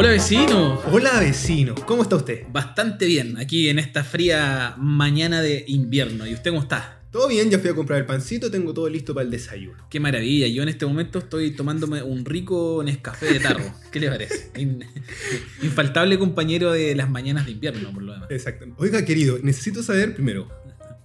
Hola vecino. Hola vecino, ¿cómo está usted? Bastante bien, aquí en esta fría mañana de invierno. ¿Y usted cómo está? Todo bien, ya fui a comprar el pancito, tengo todo listo para el desayuno. Qué maravilla, yo en este momento estoy tomándome un rico Nescafé de tarro. ¿Qué le parece? In- infaltable compañero de las mañanas de invierno, por lo demás. Exacto. Oiga, querido, necesito saber primero,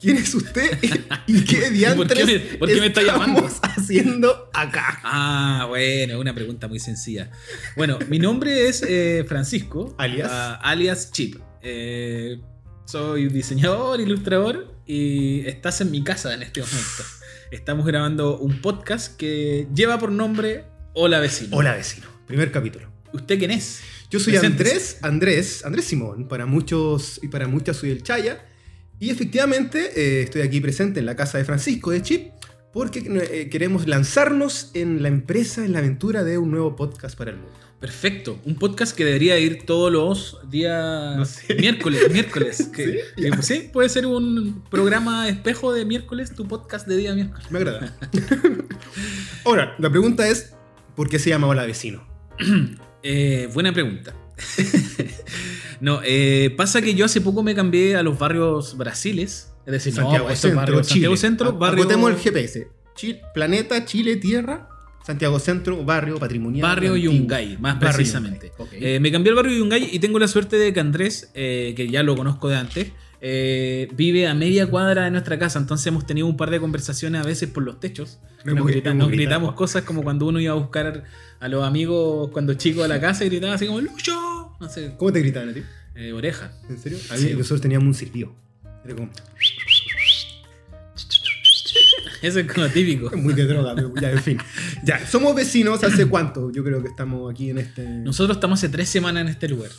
¿quién es usted y qué diantres ¿Por qué me- por qué me está llamando? estamos haciendo acá? Ah, bueno, una pregunta muy sencilla. Bueno, mi nombre es eh, Francisco. Alias. ah, alias Chip. Eh, soy diseñador, ilustrador y estás en mi casa en este momento. Estamos grabando un podcast que lleva por nombre Hola Vecino. Hola vecino, primer capítulo. ¿Usted quién es? Yo soy. Andrés, Andrés, Andrés Simón, para muchos y para muchas soy el Chaya. Y efectivamente eh, estoy aquí presente en la casa de Francisco de Chip porque eh, queremos lanzarnos en la empresa, en la aventura de un nuevo podcast para el mundo. Perfecto. Un podcast que debería ir todos los días No sé. miércoles. Miércoles. que- Sí, que- sí, puede ser un programa espejo de miércoles, tu podcast de día miércoles. Me agrada. Ahora, la pregunta es, ¿por qué se llama Hola Vecino? Eh, buena pregunta. no, eh, pasa que yo hace poco me cambié a los barrios brasiles. Es decir, Santiago no, estos Centro, Chile. Santiago Centro, barrio, acotemos el GPS. Planeta, Chile, Tierra, Santiago Centro, barrio patrimonial. barrio antiguo. Yungay, más Barrio precisamente. Yungay. Eh, me cambié al barrio Yungay y tengo la suerte de que Andrés, eh, que ya lo conozco de antes, eh, vive a media cuadra de nuestra casa. Entonces hemos tenido un par de conversaciones a veces por los techos. Nos, gri- grita- nos gritamos cosas como cuando uno iba a buscar a los amigos cuando chico a la casa y gritaba así como ¡Lucho! No sé, ¿Cómo te gritaban a ti? eh, oreja. ¿En serio? A mí Sí. nosotros teníamos un silbido. Era como, Eso es como típico. muy de droga, pero ya, en fin. Ya, somos vecinos hace cuánto. Yo creo que estamos aquí en este. Nosotros estamos hace tres semanas en este lugar.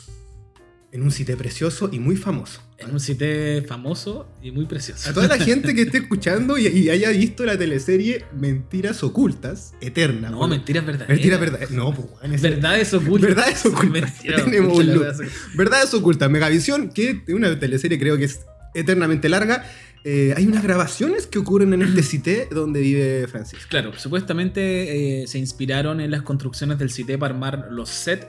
En un sitio precioso y muy famoso. En un sitio famoso y muy precioso. A toda la gente que esté escuchando y, y haya visto la teleserie Mentiras Ocultas, eterna. No, mentiras verdaderas. Mentiras verdad. No, pues, ese- Verdades ocultas. Verdades ocultas. Mentira, Tenemos un verdad es- Verdades ocultas, Megavisión, que es una teleserie creo que es eternamente larga. Eh, hay unas grabaciones que ocurren en este cité donde vive Francisco. Claro, supuestamente eh, se inspiraron en las construcciones del CITE para armar los sets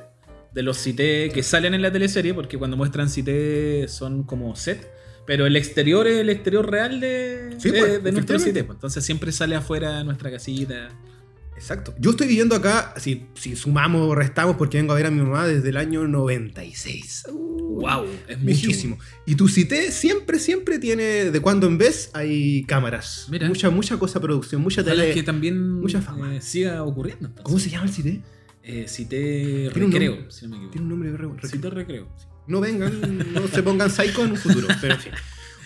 de los CITE que salen en la teleserie, porque cuando muestran CITE son como set, pero el exterior es el exterior real de, Sí, de- pues, de nuestro. CITE. pues. Entonces siempre sale afuera nuestra casita. Exacto. Yo estoy viviendo acá, si, si sumamos o restamos, porque vengo a ver a mi mamá desde el año 96. ¡Wow! Es. Viejísimo. Y tu cité siempre, siempre tiene, de cuando en vez, hay cámaras. Mira. Mucha, mucha cosa producción, mucha tele. que también mucha fama. eh, siga ocurriendo. entonces. ¿Cómo se llama el cité? Eh, cité Tiene un recreo, nombre. si no me equivoco. Tiene un nombre de re- re- Cité recreo. sí. No vengan, no se pongan psycho en un futuro, pero en fin.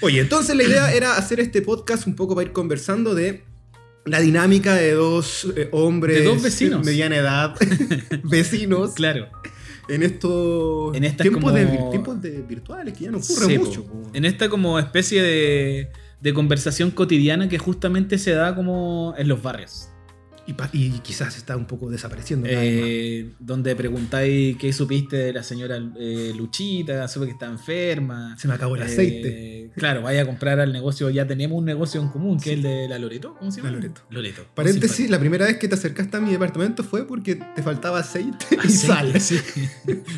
Oye, entonces la idea era hacer este podcast un poco para ir conversando de la dinámica de dos eh, hombres De dos vecinos. mediana edad, vecinos, Claro. en estos En tiempos, como- de, tiempos de virtuales que ya no ocurre mucho. En esta como especie de, de conversación cotidiana que justamente se da como en los barrios. Y, y quizás está un poco desapareciendo. Eh, donde preguntáis qué supiste de la señora eh, Luchita, supe que está enferma. Se me acabó el Eh, aceite. claro, vaya a comprar al negocio, ya tenemos un negocio en común, que es el de la Loreto. ¿Cómo se llama? La Loreto. Loreto. Paréntesis, la primera vez que te acercaste a mi departamento fue porque te faltaba aceite y Aceite, sal. sí.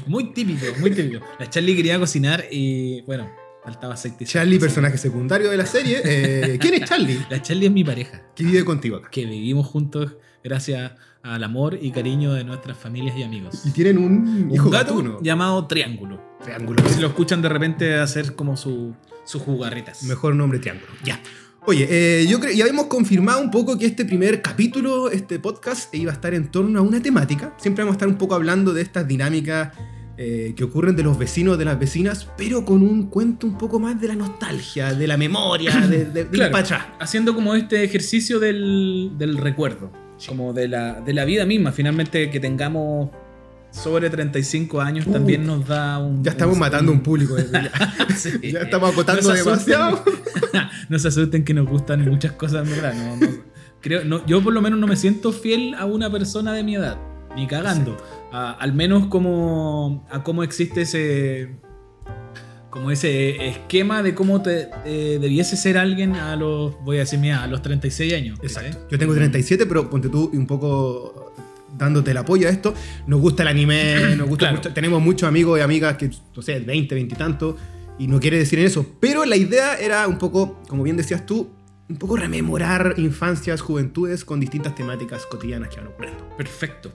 Muy típico, muy típico. La Charlie quería cocinar y bueno, faltaba aceite. y sal. Charlie, personaje secundario de la serie. eh, ¿Quién es Charlie? La Charlie es mi pareja. Que vive contigo acá. que vivimos juntos gracias al amor y cariño de nuestras familias y amigos. Y tienen un hijo Un gato gatuno. llamado Triángulo. Triángulo. Si lo escuchan de repente hacer como su, sus jugarretas. Mejor nombre Triángulo. Ya. Oye, eh, yo creo, ya habíamos confirmado un poco que este primer capítulo, este podcast, iba a estar en torno a una temática. Siempre vamos a estar un poco hablando de estas dinámicas eh, que ocurren de los vecinos, de las vecinas, pero con un cuento un poco más de la nostalgia, de la memoria, de, de, de ir Claro. para atrás. Haciendo como este ejercicio del, del recuerdo. Como de la, de la vida misma. Finalmente que tengamos sobre 35 años Uh, también nos da un... Ya estamos un- matando un público. ya. Sí. ya estamos acotando demasiado. no se asusten que nos gustan muchas cosas, en verdad. No, no. creo, no, yo por lo menos no me siento fiel a una persona de mi edad. Ni cagando. A- al menos como a cómo existe ese como ese esquema de cómo te eh, debiese ser alguien a los voy a decir mira, a los 36 años. Exacto. Yo tengo 37, pero ponte tú y un poco dándote el apoyo a esto. Nos gusta el anime, nos gusta Claro. mucho- tenemos muchos amigos y amigas que, no sé, 20, 20 y tanto, y no quiere decir eso. Pero la idea era un poco, como bien decías tú, un poco rememorar infancias, juventudes con distintas temáticas cotidianas que van ocurriendo. Perfecto.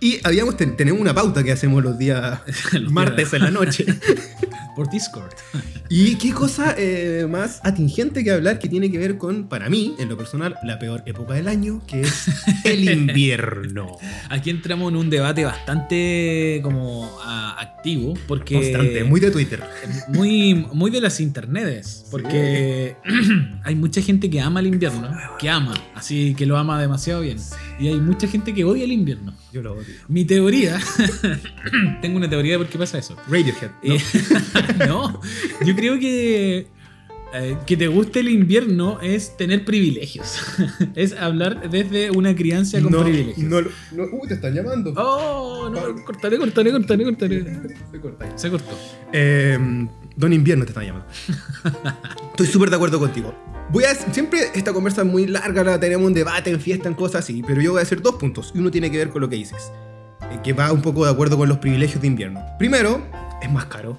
Y habíamos, ten- tenemos una pauta que hacemos los días Los martes días. en la noche. Por Discord. Y qué cosa eh, más atingente que hablar que tiene que ver con, para mí, en lo personal, la peor época del año, que es el invierno. Aquí entramos en un debate bastante como ah, activo, porque Constante, muy de Twitter. muy, muy de las internetes, porque hay mucha gente que ama el invierno, que ama, así que lo ama demasiado bien, y hay mucha gente que odia el invierno. Yo lo odio. Mi teoría, tengo una teoría de por qué pasa eso. Radiohead. ¿no? Eh, no, yo creo que eh, que te guste el invierno es tener privilegios, es hablar desde una crianza con no, privilegios. no, no- uy, te están llamando. Oh, no, cortaré, cortaré, cortaré, cortaré. Se corta. Se cortó. Eh, Don Invierno te están llamando. Estoy súper de acuerdo contigo. Voy a, siempre esta conversa es muy larga, la tenemos un debate, en fiesta, en cosas así, pero yo voy a hacer dos puntos. Y uno tiene que ver con lo que dices, eh, que va un poco de acuerdo con los privilegios de invierno. Primero, es más caro,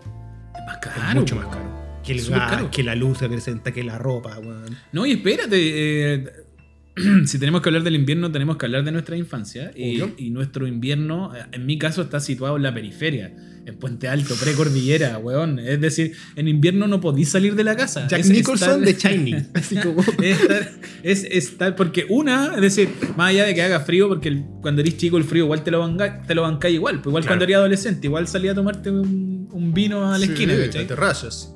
Es más es caro. mucho más caro. Que el gas, caro. que la luz se presenta, que la ropa, weón. No, y espérate. eh, si tenemos que hablar del invierno, tenemos que hablar de nuestra infancia. Y, y nuestro invierno, eh, en mi caso, está situado en la periferia. En Puente Alto, precordillera, weón. Es decir, en invierno no podís salir de la casa. Jack Es Nicholson de Shining. Así como. es estar, es estar- porque una, es decir, más allá de que haga frío, porque el- cuando eres chico el frío igual te lo banca, te lo bancáis igual, pues igual Claro. cuando eres adolescente, igual salía a tomarte un, un vino a la esquina, ¿cachai? te rayas.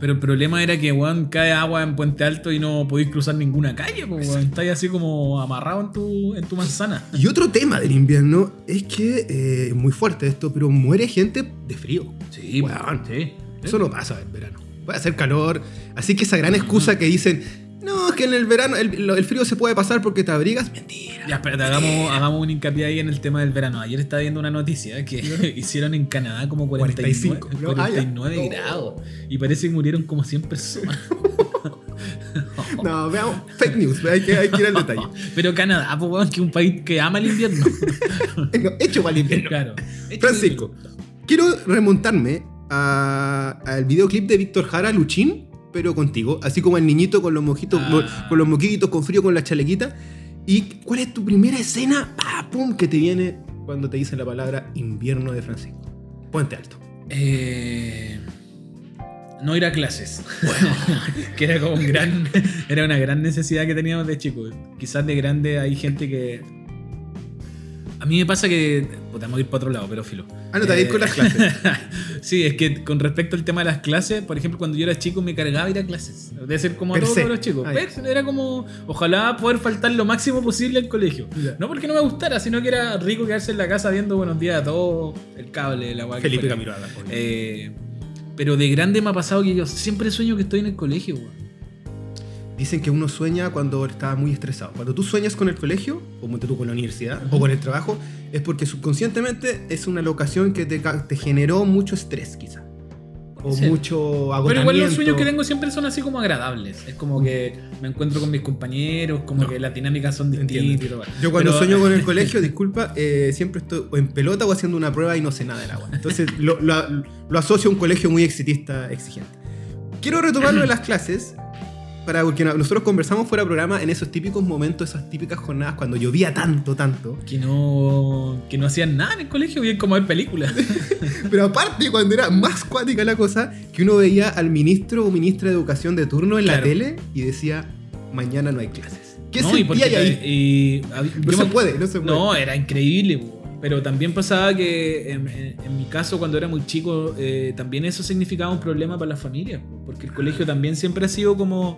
Pero el problema era que, weón, cae agua en Puente Alto y no podéis cruzar ninguna calle, pues, weón. Estáis así como amarrado en tu, en tu manzana. Y otro tema del invierno es que eh, es muy fuerte esto, pero muere gente de frío. Sí, Weón. sí. Eso no pasa en verano. Puede hacer calor. Así que esa gran excusa que dicen, no, es que en el verano el, frío se puede pasar porque te abrigas. Mentira. Ya, espérate, hagamos, hagamos un hincapié ahí en el tema del verano. Ayer estaba viendo una noticia que hicieron en Canadá como 49, 45, ¿no? Ah, ya. 49 No. grados. Y parece que murieron como 100 personas. No, veamos. Fake news. Hay que, hay que ir al detalle. Pero Canadá, pues, weón, que es un país que ama el invierno. No, hecho para el invierno. claro. Francisco, quiero remontarme a- al videoclip de Víctor Jara, Luchín, pero contigo. Así como el niñito con los mojitos, Ah. con los moquitos, con frío, con la chalequita. ¿Y cuál es tu primera escena, pum, que te viene cuando te dicen la palabra invierno de Francisco? Puente alto. Eh, no ir a clases. que era como un gran. Era una gran necesidad que teníamos de chicos. Quizás de grande hay gente que. A mí me pasa que. Podemos ir para otro lado, pero filo. Ah, no, te Eh, con las clases. sí, es que con respecto al tema de las clases, por ejemplo, cuando yo era chico me cargaba ir a clases. De ser como a todos los chicos. Se, Era como, ojalá poder faltar lo máximo posible al colegio. No porque no me gustara, sino que era rico quedarse en la casa viendo buenos días a todos, el cable, la guay. Felipe Camiroaga. Eh, pero de grande me ha pasado que yo siempre sueño que estoy en el colegio, weón. Dicen que uno sueña cuando está muy estresado. Cuando tú sueñas con el colegio, o tú con la universidad, o con el trabajo, es porque subconscientemente es una locación que te, te generó mucho estrés, quizá. O Sí. mucho Pero agotamiento. igual los sueños que tengo siempre son así como agradables. Es como que me encuentro con mis compañeros, como No. que las dinámicas son distintas. Yo cuando Pero- sueño con el colegio, disculpa, eh, siempre estoy en pelota o haciendo una prueba y no sé nada del agua. Entonces lo, lo- lo asocio a un colegio muy exitista, exigente. Quiero retomarlo de las clases, para porque no- nosotros conversamos fuera de programa en esos típicos momentos, esas típicas jornadas cuando llovía tanto, tanto. Que no, que no hacían nada en el colegio, bien como ver películas. Pero aparte, cuando era más cuática la cosa, que uno veía al ministro o ministra de educación de turno en la tele y decía, mañana no hay clases. ¿Qué no, y porque ahí? y- hab- No se puede, no se puede. No, era increíble. Pero también pasaba que en, en- en mi caso cuando era muy chico, eh, también eso significaba un problema para las familias, po, porque el colegio también siempre ha sido como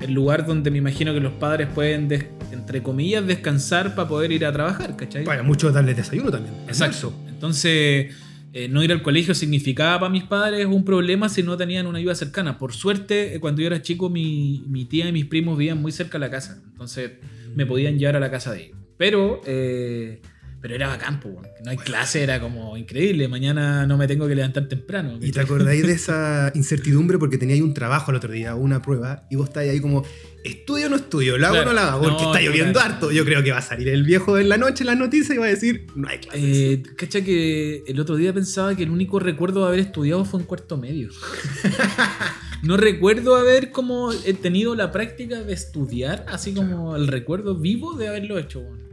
el lugar donde me imagino que los padres pueden, des- entre comillas, descansar para poder ir a trabajar, ¿cachai? Para muchos darles desayuno también. Exacto. Entonces, eh, no ir al colegio significaba para mis padres un problema si no tenían una ayuda cercana. Por suerte, eh, cuando yo era chico, mi, mi tía y mis primos vivían muy cerca de la casa. Entonces, me podían llevar a la casa de ellos. Pero, eh, Pero era bacán, weón. No hay clase, era como increíble. Mañana no me tengo que levantar temprano. ¿Y te acordáis de esa incertidumbre porque teníais un trabajo el otro día, una prueba, y vos estáis ahí como, ¿estudio o no estudio? ¿Lo hago Claro. o no lo hago? Porque No, está lloviendo claro. harto. Yo creo que va a salir el viejo en la noche en las noticias y va a decir, no hay clases. Eh, cacha que el otro día pensaba que el único recuerdo de haber estudiado fue en cuarto medio. no recuerdo haber como he tenido la práctica de estudiar, así como el recuerdo vivo de haberlo hecho. weón.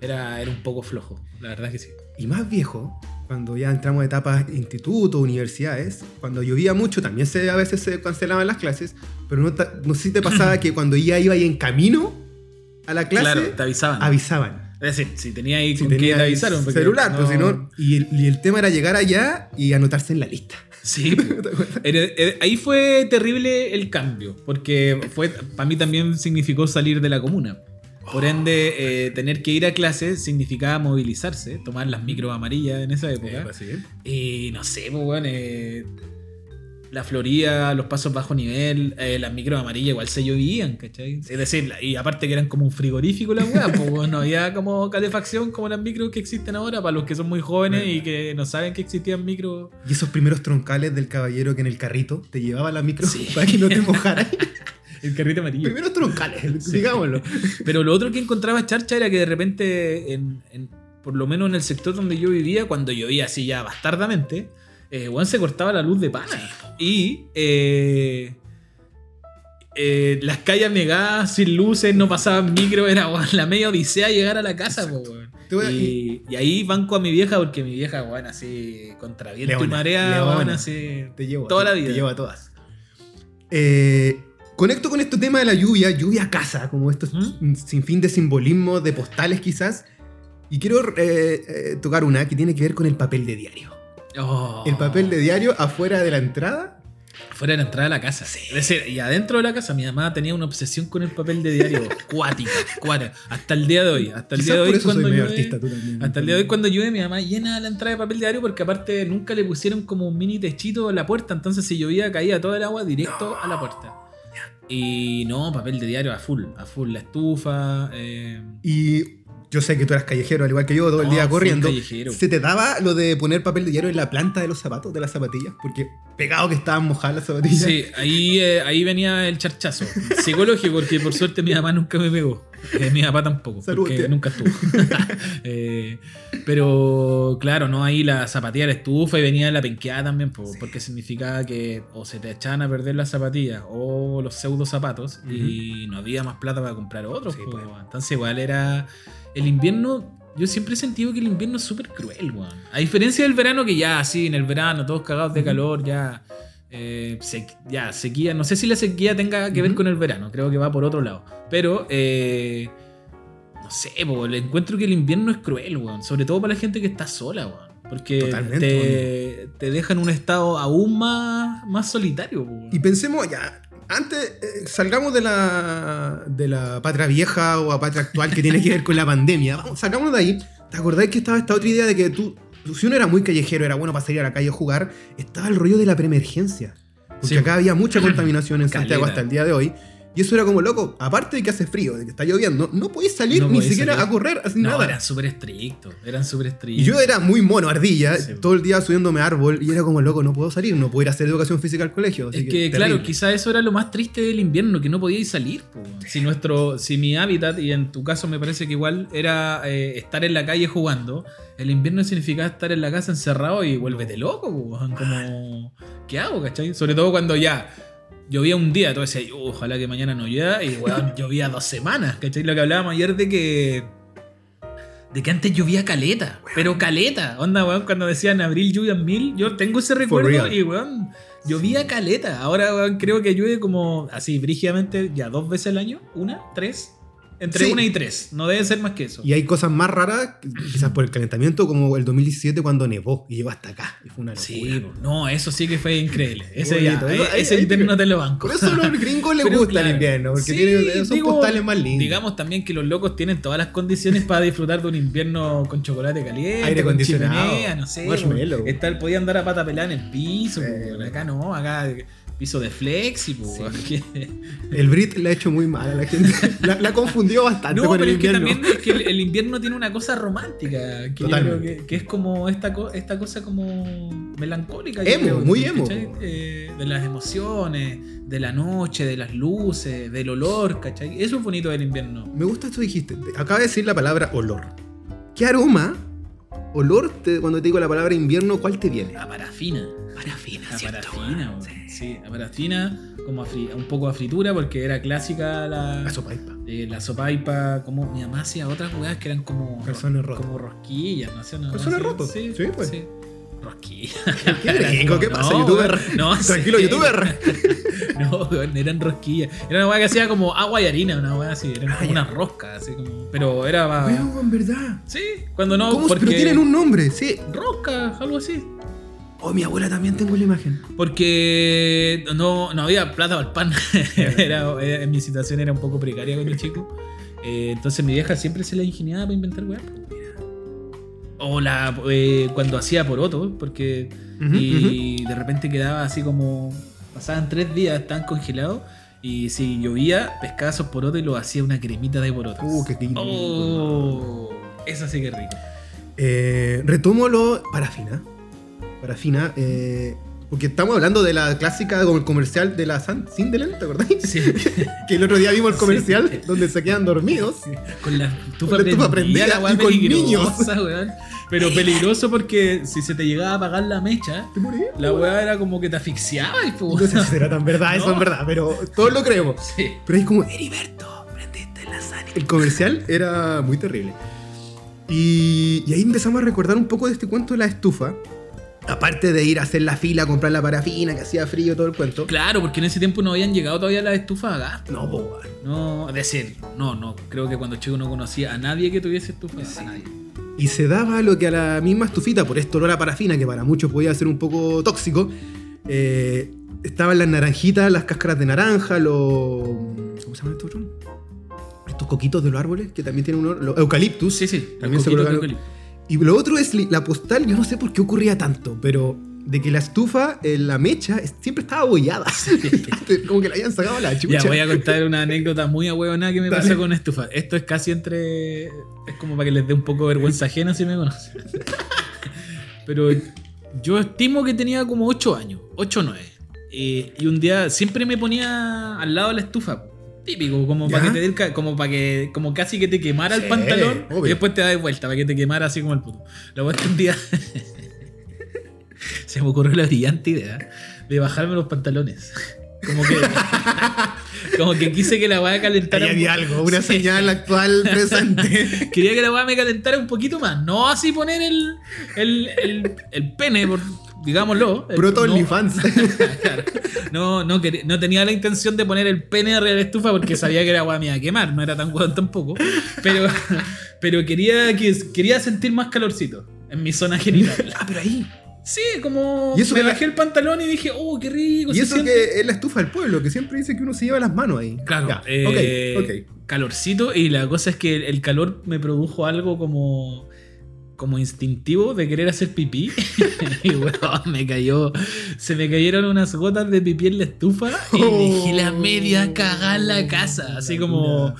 Era, era un poco flojo, la verdad que sí. Y más viejo, cuando ya entramos a etapas instituto, universidades, cuando llovía mucho también se, a veces se cancelaban las clases, pero no, no sé si te pasaba que cuando ya iba ahí en camino a la clase, claro, te avisaban. avisaban. es decir, si tenía ahí Si con tenía te avisaron. celular, no- pues si no, y, el, y el tema era llegar allá y anotarse en la lista. Sí, ahí fue terrible el cambio, porque fue para mí también significó salir de la comuna. Por ende, eh, tener que ir a clases significaba movilizarse, tomar las micros amarillas en esa época. Y no sé, pues, weón, eh, la Florida, los pasos bajo nivel, eh, las micros amarillas igual se llovían, ¿cachai? Es decir, y aparte que eran como un frigorífico las weas, pues no había como calefacción como las micros que existen ahora para los que son muy jóvenes y que no saben que existían micros. Y esos primeros troncales del caballero que en el carrito te llevaba la micro Sí. para que no te mojaras. El carrito amarillo. primeros troncales, Sí. digámoslo. Pero lo otro que encontraba charcha era que de repente, en, en- por lo menos en el sector donde yo vivía, cuando llovía así ya bastardamente, eh, weón, se cortaba la luz de pana. Y eh, eh, las calles negadas, sin luces, no pasaban micro, era la media odisea llegar a la casa, po, Y, y ahí banco a mi vieja, porque mi vieja, weón, así, contra viento y marea, leona. así. Te llevo. Toda la vida. Te llevo a todas. Eh, conecto con este tema de la lluvia, lluvia a casa, como estos ¿Mm? sin fin de simbolismo, de postales quizás. Y quiero eh, eh, tocar una que tiene que ver con el papel de diario. Oh. El papel de diario afuera de la entrada. Fuera de la entrada de la casa. Es decir, y adentro de la casa mi mamá tenía una obsesión con el papel de diario cuática, cuática. Hasta el día de hoy. Hasta el Quizás día de por hoy eso soy cuando llueve, artista tú también. hasta el día de hoy cuando llueve mi mamá llena la entrada de papel diario porque aparte nunca le pusieron como un mini techito en la puerta, entonces si llovía caía todo el agua directo a la puerta. Y no, papel de diario a full, a full la estufa. eh, Y yo sé que tú eras callejero, al igual que yo, todo el día corriendo. callejero. ¿Se te daba lo de poner papel de diario en la planta de los zapatos, de las zapatillas? Porque pegado que estaban mojadas las zapatillas. Sí, ahí, eh, ahí venía el charchazo. Psicológico, porque por suerte mi mamá nunca me pegó. Eh, mi papá tampoco, Salud, porque tía. nunca estuvo. Eh, pero claro, no ahí la zapatilla la estufa y venía la penqueada también, po, porque significaba que o se te echaban a perder las zapatillas o los pseudo zapatos y no había más plata para comprar otros. Sí, pues. Entonces igual era... El invierno... Yo siempre he sentido que el invierno es súper cruel, weón. A diferencia del verano, que ya, sí, en el verano, todos cagados de calor, ya. Eh, se- ya, sequía. No sé si la sequía tenga que ver con el verano, creo que va por otro lado. Pero, eh, no sé, po, le encuentro que el invierno es cruel, weón. Sobre todo para la gente que está sola, weón. Porque te, te deja en un estado aún más, más solitario, weón. Y pensemos ya, antes eh, salgamos de la, de la patria vieja o a patria actual que tiene que ver con la pandemia. Vamos, salgamos de ahí. ¿Te acordás que estaba esta otra idea de que tú, si uno era muy callejero, era bueno para salir a la calle a jugar, estaba el rollo de la preemergencia? Porque Sí. acá había mucha contaminación en Santiago hasta el día de hoy. Y eso era como loco, aparte de que hace frío, de que está lloviendo, no podéis salir No ni siquiera salir. a correr, así No, nada. eran súper estrictos. Eran súper Y estrictos. yo era muy mono, ardilla, Sí. todo el día subiéndome a árbol y era como loco, no puedo salir, no puedo ir a hacer educación física al colegio. así Es que, claro, terrible. quizá eso era lo más triste del invierno, que no podíais salir. po. Si nuestro, si mi hábitat, y en tu caso me parece que igual era eh, estar en la calle jugando, el invierno significaba estar en la casa encerrado y vuélvete loco, po. como ¿qué hago, cachai? Sobre todo cuando ya llovía un día, todo decía, ojalá que mañana no llueva, y weón, llovía dos semanas, ¿cachai? Lo que hablábamos ayer de que de que antes llovía caleta, pero caleta. Onda, weón, cuando decían abril lluvian mil, yo tengo ese recuerdo y, weón, llovía caleta. Ahora, weón, creo que llueve como así, brígidamente, ya dos veces al año, una, tres, entre Sí. una y tres. No debe ser más que eso. Y hay cosas más raras, quizás por el calentamiento, como el 2017 cuando nevó y llegó hasta acá. Y fue una locura. Sí, no, eso sí que fue increíble. Ese, ya, Ahí- ese ahí te- te lo banco. Por eso a los gringos les Pero gusta claro. el invierno, porque Sí, tienen esos digo, postales más lindos. Digamos también que los locos tienen todas las condiciones para disfrutar de un invierno con chocolate caliente, Aire con acondicionado, chimenea, no sé. marshmallow. Estar, podían dar a pata pelada en el piso. Acá no, acá piso de flexi, po, Sí. weón, que- El Brit le ha hecho muy mal a la gente. La, la confundió bastante No, con pero el es que invierno. también es que el, el invierno tiene una cosa romántica. Que, yo Totalmente. creo que, que es como esta, co- esta cosa como melancólica. Emo, creo, muy emo. Eh, de las emociones, de la noche, de las luces, del olor, ¿cachai? Eso es bonito del invierno. Me gusta esto que dijiste. Acaba de decir la palabra olor. ¿Qué aroma, olor, te- cuando te digo la palabra invierno, cuál te viene? La parafina. Parafina, La parafina, sí. la parafina, como a fri- un poco a fritura, porque era clásica la, La sopaipa. eh, la sopaipa, como mi mamá hacía otras jugadas que eran como, como rosquillas, no sé. No, Calzones sí, rotos. Sí, Sí, pues. Rosquillas. Qué rico, ¿qué pasa, youtuber? No, Tranquilo, youtuber. No, weón, eran rosquillas. Era una weá que hacía como agua y harina, una weá así. Eran Ah, como unas roscas, así como. Pero era. Weón, en verdad. Sí, cuando no. ¿Cómo? porque... Pero tienen un nombre, sí. Rosca, algo así. Oh, mi abuela también tengo la imagen. Porque no, no había plata para el pan. era, era- mi situación era un poco precaria cuando chico. Eh, entonces mi vieja siempre se la ingeniaba para inventar weá. O la, eh, cuando hacía poroto, porque. Y de repente quedaba así como. Pasaban tres días, estaban congelados. Y si llovía, pescaba esos porotos y lo hacía una cremita de porotos. Uh, qué rico. Oh, eso sí que es rico. Eh, retomo lo parafina. Parafina. eh, porque estamos hablando de la clásica como el comercial de la Sindelen, ¿te acordáis? Sí. Que el otro día vimos el comercial Sí. donde se quedan dormidos. Con la estufa Con la estufa prendida, la y con weón. Pero peligroso porque si se te llegaba a apagar la mecha, ¿Te la weá era como que te asfixiaba y pues, No sé si será tan verdad, eso No. es verdad, pero todos lo creemos. Sí. Pero es como, Heriberto, prendiste la sal. El comercial era muy terrible. Y, y ahí empezamos a recordar un poco de este cuento de la estufa. Aparte de ir a hacer la fila, a comprar la parafina, que hacía frío, todo el cuento. Claro, porque en ese tiempo no habían llegado todavía las estufas a gas. No, po. No, es decir, no, no. Creo que cuando chico no conocía a nadie que tuviese estufa. Sí. A nadie. Y se daba lo que a la misma estufita, por esto olor a parafina, que para muchos podía ser un poco tóxico, eh, estaban las naranjitas, las cáscaras de naranja, los... ¿Cómo se llaman estos? Estos coquitos de los árboles, que también tienen un olor... Los eucaliptus. Sí, sí. También se eucalipto. Y lo otro es la postal, yo no sé por qué ocurría tanto, pero de que la estufa, eh, la mecha, siempre estaba abollada. Como que le habían sacado la chucha. Ya voy a contar una anécdota muy ahueonada que me Dale. pasó con estufa. Esto es casi entre. Es como para que les dé un poco de vergüenza ajena si me conocen. Pero yo estimo que tenía como 8 años, 8 o 9. Eh, y un día siempre me ponía al lado de la estufa. Típico, como para que te como para que, como casi que te quemara Sí, el pantalón obvio. y después te das vuelta para que te quemara así como el puto. La que un día se me ocurrió la brillante idea de bajarme los pantalones. Como que, como que quise que la weá calentara. Ahí había algo, una Sí. señal actual presente. Quería que la weá me calentara un poquito más. No así poner el, el, el, el pene, por, digámoslo. Proto no- OnlyFans. Claro. No, no, quería- no tenía la intención de poner el pene arriba de la estufa porque sabía que la weá me iba a quemar. No era tan weón tampoco. Pero, pero quería, que, quería sentir más calorcito en mi zona genital. ah, pero ahí. Sí, como ¿Y eso me la- bajé el pantalón y dije, oh, qué rico. Y se eso siente". que es la estufa del pueblo, que siempre dice que uno se lleva las manos ahí. Claro, Ya, eh, ok, ok. calorcito y la cosa es que el calor me produjo algo como como instintivo de querer hacer pipí y bueno, me cayó se me cayeron unas gotas de pipí en la estufa y dejé la media cagada en la casa, así como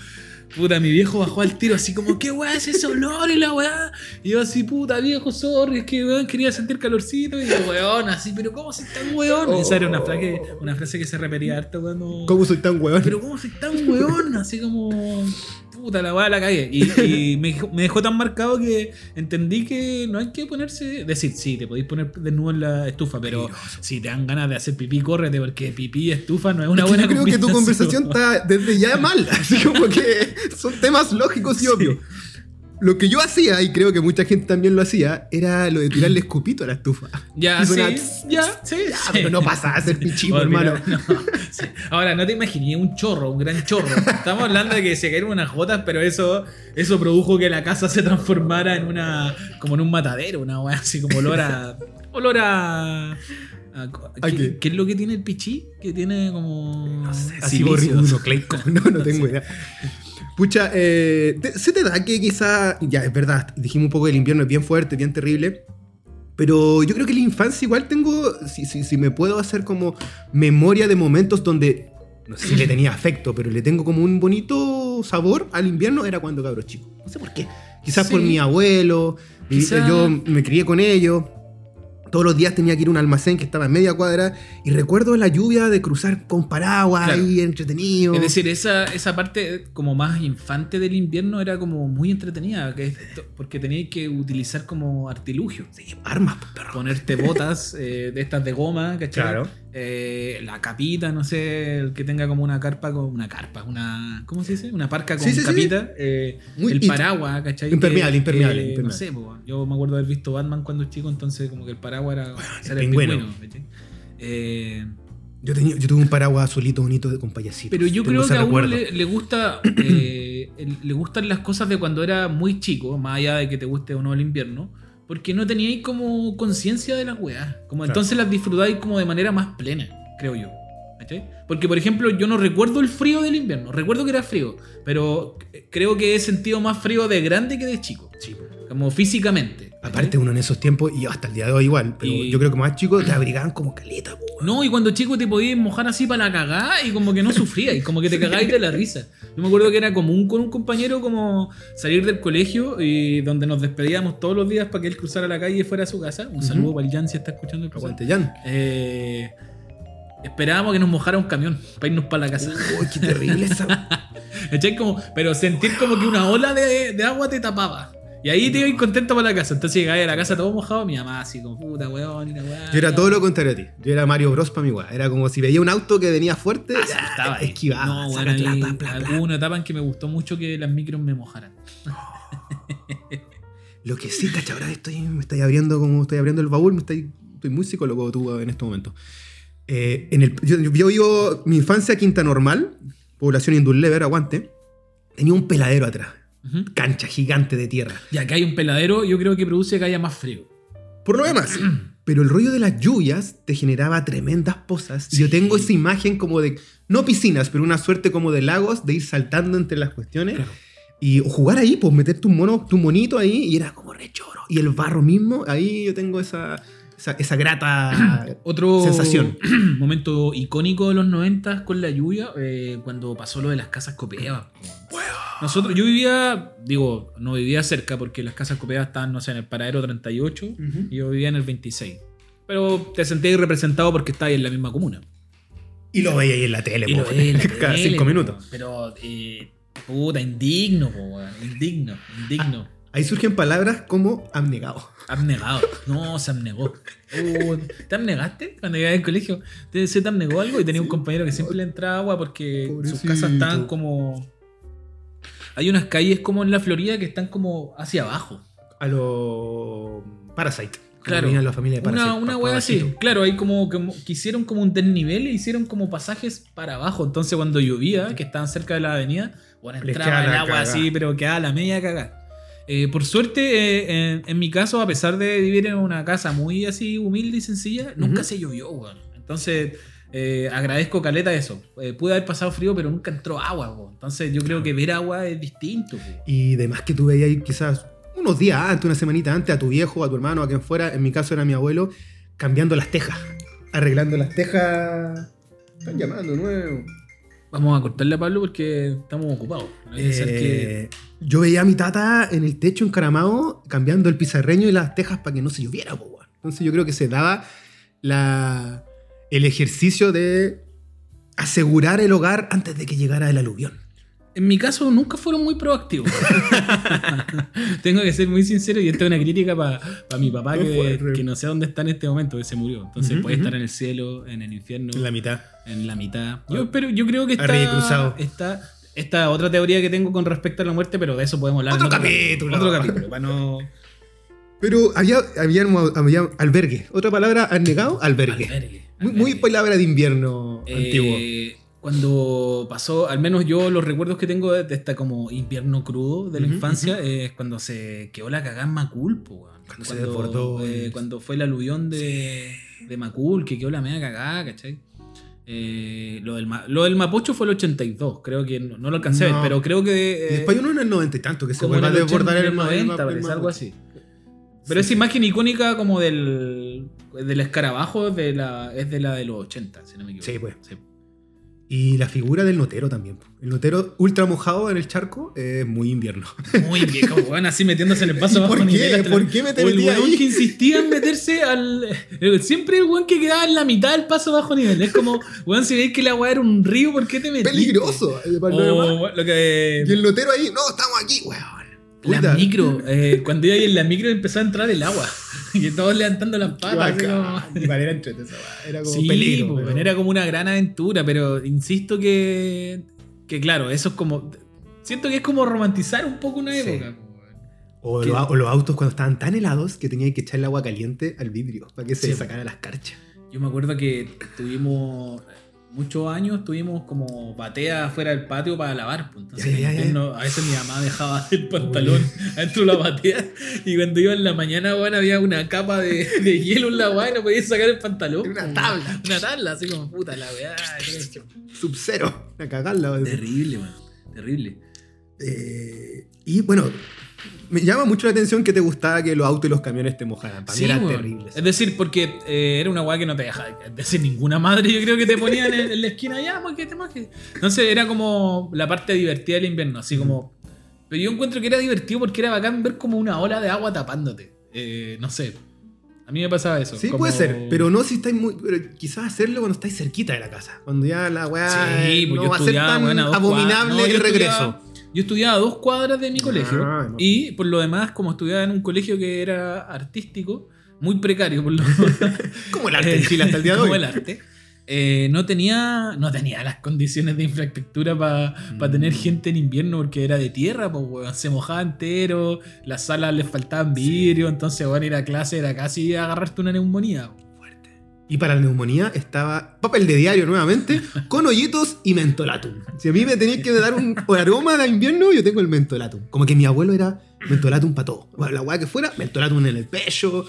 Puta, mi viejo bajó al tiro así como, ¿qué weá es ese olor y la weá? Y yo así, puta, viejo, sorry, es que weón quería sentir calorcito. Y yo, weón, así, pero ¿cómo soy tan weón? Esa era una frase, una frase que se repetía harto cuando... ¿Cómo soy tan huevón? Pero ¿cómo soy tan weón? Así como... Puta, la weá la cagué. Y, y me, dejó- me dejó tan marcado que entendí que no hay que ponerse... Decir, sí, te podéis poner desnudo en la estufa, pero si te dan ganas de hacer pipí, córrete, porque pipí y estufa no es una Es buena yo creo que tu conversación está desde ya mal. Así como que son temas lógicos y Sí. obvios. Lo que yo hacía, y creo que mucha gente también lo hacía, era lo de tirarle escupito a la estufa. Ya, sí, ya, sí, Ya, sí. pero no pasa a ser Olvida- hermano. no, sí. Ahora, no te imaginé un chorro, un gran chorro. Estamos hablando de que se cayeron unas gotas, pero eso, eso produjo que la casa se transformara en una. como en un matadero, una weá así como olor a. olor a. a- ¿A ¿qué, qué? qué es lo que tiene el pichí? Que tiene como. No sé, así horrible, nucleico. No, no tengo idea. Pucha, eh, te- se te da que quizá, ya es verdad, dijimos un poco que el invierno es bien fuerte, bien terrible, Pero yo creo que en la infancia igual tengo, si, si, si me puedo hacer como memoria de momentos donde, no sé si le tenía afecto, pero le tengo como un bonito sabor al invierno, era cuando cabros chico. No sé por qué. Quizás por Sí. mi abuelo, Quizá- yo me crié con ellos. Todos los días tenía que ir a un almacén que estaba en media cuadra y recuerdo la lluvia de cruzar con paraguas Claro. ahí entretenido. Es decir, esa, esa parte como más infante del invierno era como muy entretenida, que es- porque teníais que utilizar como artilugio. armas, pues, perro. Ponerte botas eh, de estas de goma, ¿cachai? Claro. Eh, la capita, no sé, el que tenga como una carpa con una carpa, una. ¿Cómo se dice? Una parca con Sí, sí, sí. capita. eh, Muy el paraguas, ¿cachai? Impermeable, Que- impermeable, que, impermeable. No sé, po, yo me acuerdo haber visto Batman cuando chico, entonces como que el paraguas era. Eh, Yo, tenía, yo tuve un paraguas azulito bonito de- con payasitos. Pero yo creo que a uno le, le gusta eh, le gustan las cosas de cuando era muy chico, más allá de que te guste o no el invierno, porque no teníais como conciencia de las weas. Como Claro. entonces las disfrutáis como de manera más plena, creo yo. ¿Cachai? Porque, por ejemplo, yo no recuerdo el frío del invierno, recuerdo que era frío, pero creo que he sentido más frío de grande que de chico, Sí. Como físicamente. Aparte uno en esos tiempos, y hasta el día de hoy igual, pero Y- yo creo que más chicos te abrigaban como caleta, weón. No, y cuando chico te podías mojar así para la cagada y como que no sufrías, y como que te cagáis de la risa. Yo me acuerdo que era común con un compañero como salir del colegio y donde nos despedíamos todos los días para que él cruzara la calle y fuera a su casa. Un saludo para el Jan si está escuchando el programa. Jan. Eh, esperábamos que nos mojara un camión para irnos para la casa. Uy, qué terrible esa. Como, pero sentir como que una ola de, de agua te tapaba. Y ahí te ibas contento para la casa. Entonces llegaba a la casa todo mojado, mi mamá así como, puta weón, y la weá. Yo era todo lo contrario a ti. Yo era Mario Bros para mi weá. Era como si veía un auto que venía fuerte, Ah, esquivaba. No, bueno, hubo una etapa en que me gustó mucho que las micros me mojaran. Lo que sí, cacha, ahora estoy, me estoy abriendo como estoy abriendo el baúl, me estoy, estoy muy psicólogo tú en este momento. Eh, en el, yo, yo vivo mi infancia Quinta Normal, población Indullever, aguante. Tenía un peladero atrás, Cancha gigante de tierra. Ya que hay un peladero, yo creo que produce que haya más frío. Por lo demás. Pero el rollo de las lluvias te generaba tremendas pozas. Yo tengo esa imagen como de, no piscinas, pero una suerte como de lagos, de ir saltando entre las cuestiones. Claro. Y jugar ahí, pues meter tu, mono, tu monito ahí y era como rechoro. Y el barro mismo, ahí yo tengo esa, esa, esa grata Otro sensación. momento icónico de los 90 con la lluvia, eh, cuando pasó lo de las casas copeadas. Nosotros, yo vivía, digo, no vivía cerca porque las casas copeadas estaban, no sé, en el paradero 38 y yo vivía en el 26. Pero te sentías representado porque estabas en la misma comuna. Y lo veía ahí en la tele, Y lo po, veía en la cada cinco minutos. Pero, eh, puta, indigno, po, weón. Indigno, indigno. Ahí surgen palabras como abnegado. Abnegado. No, se abnegó. Uh, ¿Te abnegaste cuando ibas al colegio? ¿Te, ¿Se te abnegó algo? Y tenía un compañero que siempre le entraba agua porque sus casas estaban como. Hay unas calles como en la Florida que están como hacia abajo. A lo Parasite. Claro. La familia de Parasite. Una, una pa' así. Claro, hay como, como que hicieron como un desnivel e hicieron como pasajes para abajo. Entonces cuando llovía, que estaban cerca de la avenida, bueno, entraba el agua así, pero quedaba la media cagada. Eh, por suerte, eh, en, en mi caso, a pesar de vivir en una casa muy así humilde y sencilla, nunca se llovió, weón. Entonces, eh, agradezco caleta eso. Eh, pude haber pasado frío, pero nunca entró agua. Entonces, yo creo que ver agua es distinto. Y demás que tú veías quizás unos días antes, una semanita antes, a tu viejo, a tu hermano, a quien fuera, en mi caso era mi abuelo, cambiando las tejas, arreglando las tejas. Están llamando nuevo. Vamos a cortarle a Pablo porque estamos ocupados. Hay que ser que- Eh, Yo veía a mi tata en el techo encaramado, cambiando el pizarreño y las tejas para que no se lloviera. Entonces yo creo que se daba la, el ejercicio de asegurar el hogar antes de que llegara el aluvión. En mi caso nunca fueron muy proactivos. Tengo que ser muy sincero y esta es una crítica para mi papá No que, no sé dónde está en este momento, que se murió. Entonces puede estar en el cielo, en el infierno, En la mitad. en la mitad. Yo, espero, yo creo que está, está esta otra teoría que tengo con respecto a la muerte, pero de eso podemos hablar Otro en capítulo. Otro capítulo, para no... Pero había, había, había albergue. Otra palabra, alnegado, albergue. Albergue, Muy, palabra de invierno antiguo. Eh, Cuando pasó, al menos yo los recuerdos que tengo de esta como invierno crudo de la infancia es cuando se quedó la cagada en Macul, po. Cuando se desbordó eh, el- cuando fue el aluvión de, de Macul, que quedó la media cagada, ¿cachai? Eh, lo, del, lo del Mapocho fue el 82, creo que no, no lo alcancé No. pero creo que... eh, después uno en el 90 y tanto que se vuelve a el desbordar 80, el, el 90, ma- el parece, ma- algo así. Pero esa imagen icónica como del, del escarabajo de la, es de la de los 80, si no me equivoco. Sí, pues. Y la figura del notero también. El notero ultra mojado en el charco es muy invierno. Muy bien, como así metiéndose en el paso bajo ¿Por qué? ¿Por qué el weón que insistía en meterse al. el- Siempre el weón que quedaba en la mitad del paso bajo nivel. Es como, weón, si veis que la weá era un río, ¿por qué te metiste? Peligroso. eh, lo que. Y el notero ahí, no, estamos aquí, weón. La Puta. micro, eh, cuando iba ahí en la micro empezó a entrar el agua. Y todos levantando las patas. como- era entrete esa weá, Era como Sí, peligro. po, pero- era como una gran aventura, pero insisto que, que claro, eso es como... Siento que es como romantizar un poco una época. po, weón. O, los, au- o los autos cuando estaban tan helados que tenían que echarle agua caliente al vidrio para que se Sí. le sacaran las carchas. Yo me acuerdo que tuvimos muchos años, tuvimos como batea afuera del patio para lavar. pues, Entonces, Ya, ya, ya, en invierno, a veces mi mamá dejaba el pantalón adentro de la batea y cuando iba en la mañana, bueno, había una capa de, de hielo en la weá y no podía sacar el pantalón. Una tabla. Una tabla, así como puta la weá. Sub-Zero. A cagarla. Terrible, man. Terrible. Eh, y bueno, me llama mucho la atención que te gustaba que los autos y los camiones te mojaran. Para mí era weón. terrible. Es decir, porque eh, era una weá que no te dejaba. Es decir, ninguna madre yo creo que te ponían en, en la esquina ya, porque te mojes. Entonces era como la parte divertida del invierno, así como. Pero yo encuentro que era divertido porque era bacán ver como una ola de agua tapándote. Eh, no sé. A mí me pasaba eso. Sí, como- puede ser, pero no si estáis muy. Pero quizás hacerlo cuando estáis cerquita de la casa. Cuando ya la weá Sí, pues no va a ser tan abominable. No, el regreso. Yo estudiaba a dos cuadras de mi colegio. Ah, no. Y por lo demás, como estudiaba en un colegio que era artístico, muy precario por lo Como el arte en Chile hasta el día de como hoy. el arte. eh, no tenía no tenía las condiciones de infraestructura para Mm. tener gente en invierno porque era de tierra, pues weón, se mojaba entero, las salas les faltaban vidrio, entonces bueno, ir a clase era casi agarrarte una neumonía. Y para la neumonía estaba papel de diario nuevamente, con hoyitos y mentolatum. Si a mí me tenéis que dar un aroma de invierno, yo tengo el mentolatum. Como que mi abuelo era mentolatum para todo. Bueno, La weá que fuera, mentolatum en el pecho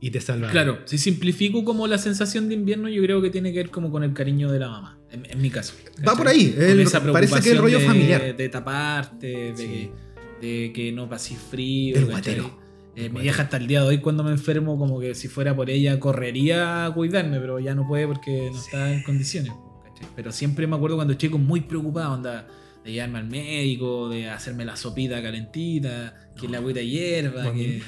y te salva. Claro, si simplifico como la sensación de invierno, yo creo que tiene que ver como con el cariño de la mamá, en, en mi caso. Va por ahí, el- esa parece que el rollo de- familiar. De taparte, de, Sí. de que no pases frío. Del guatero. Eh, mi vieja hasta el día de hoy cuando me enfermo, como que si fuera por ella, correría a cuidarme, pero ya no puede porque no está en condiciones. ¿cachai? Pero siempre me acuerdo cuando chico muy preocupado, onda, de llevarme al médico, de hacerme la sopita calentita, que la agüita hierba, Bueno, que...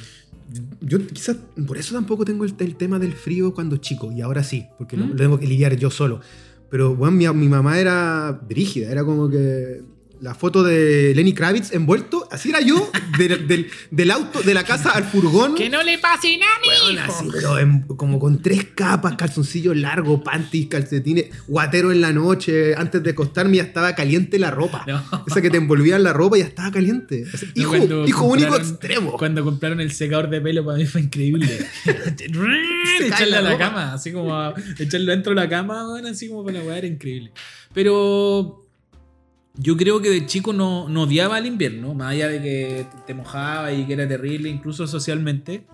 Yo quizás por eso tampoco tengo el, el tema del frío cuando chico, y ahora sí, porque lo, ¿Mm? lo tengo que lidiar yo solo. Pero bueno, mi, mi mamá era brígida, era como que la foto de Lenny Kravitz envuelto, así era yo, del, del- del auto, de la casa al furgón. no le pase nada, Weón, así, pero en- como con tres capas, calzoncillos largos, panties, calcetines, guatero en la noche, antes de acostarme ya estaba caliente la ropa. No. Esa que te envolvía en la ropa ya estaba caliente. No, hijo hijo único extremo. Cuando compraron el secador de pelo para mí fue increíble. Echarle a la cama, así como a- echarlo dentro de la cama, bueno, así como para la weá era increíble. Pero yo creo que de chico no, no odiaba el invierno, más allá de que te mojaba y que era terrible, incluso socialmente.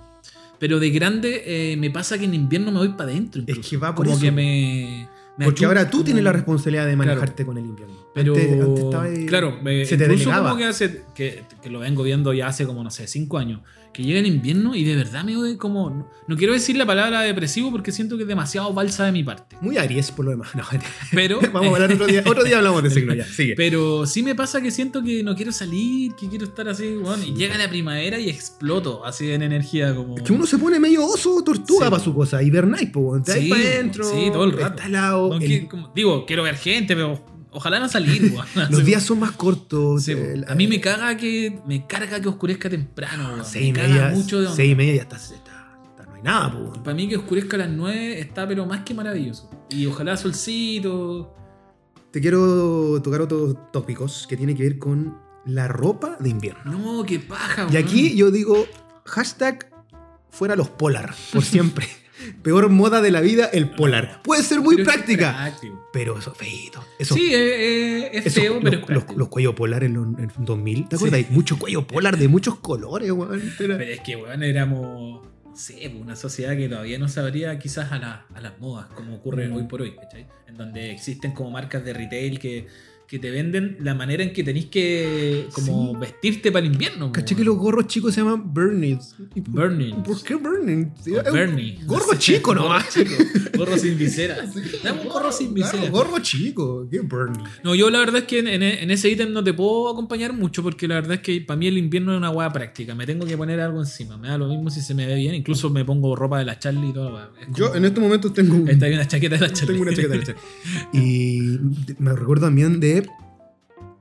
Pero de grande eh, me pasa que en invierno me voy para adentro. Es que va por como eso. que me. me Porque ahora tú tienes la como- responsabilidad de manejarte con el invierno. Pero, Antes- antes estaba ahí- claro, me- se te incluso como que, hace, que, que lo vengo viendo ya hace como, no sé, cinco años, que llega el invierno y de verdad me doy como... No, no quiero decir la palabra depresivo porque siento que es demasiado balsa de mi parte. Muy Aries por lo demás. No, Pero... vamos a hablar otro día. Otro día hablamos de signo ya. Sigue. Pero sí me pasa que siento que no quiero salir, que quiero estar así, bueno, y llega la primavera y exploto así en energía como... Es que uno se pone medio oso o tortuga Sí. para su cosa. Hibernáis, po. Te Sí, para adentro. sí, todo el rato. El- como- digo, quiero ver gente, pero ojalá no salir. weón. los días son más cortos. Sí, el- a mí me caga que me carga que oscurezca temprano. weón. Seis y me caga media. mucho de onda. Seis y media ya está, está- está- no hay nada, po. Para mí que oscurezca a las 9 está pero más que maravilloso. Y ojalá solcito. Te quiero tocar otros tópicos que tienen que ver con la ropa de invierno. No, qué paja, Y weón. aquí yo digo, hashtag fuera los polar, por siempre. Peor moda de la vida, el polar. Puede ser muy Pero práctica, pero eso feito. Eso, Sí, eh, eh, es eso- feo, los, pero es los, práctico. los cuellos polar en los en 2000, ¿te Sí. acuerdas? Mucho cuello polar de muchos colores, weón. Pero es que, weón, éramos, no sé, pues, una sociedad que todavía no sabría quizás a, la- a las modas, como ocurre Mm. hoy por hoy, ¿cachai? En donde existen como marcas de retail que, que te venden la manera en que tenéis que como Sí. vestirte para el invierno. Caché que los gorros chicos se llaman Burnies. ¿Y por- Burnies. ¿Por qué Burnies? O Bernie. Gorro chico Gorro nomás. chico. Gorro sin visera. Dame un gorro sin Claro, visera. gorro chico. ¿Qué Burnie? No, yo la verdad es que en, ese ítem no te puedo acompañar mucho porque la verdad es que para mí el invierno es una hueá práctica. Me tengo que poner algo encima. Me da lo mismo si se me ve bien. Incluso me pongo ropa de la Charlie y todo. Yo en estos momentos tengo Esta hay una chaqueta de la Charlie. Tengo una chaqueta de leche. Y me recuerdo también de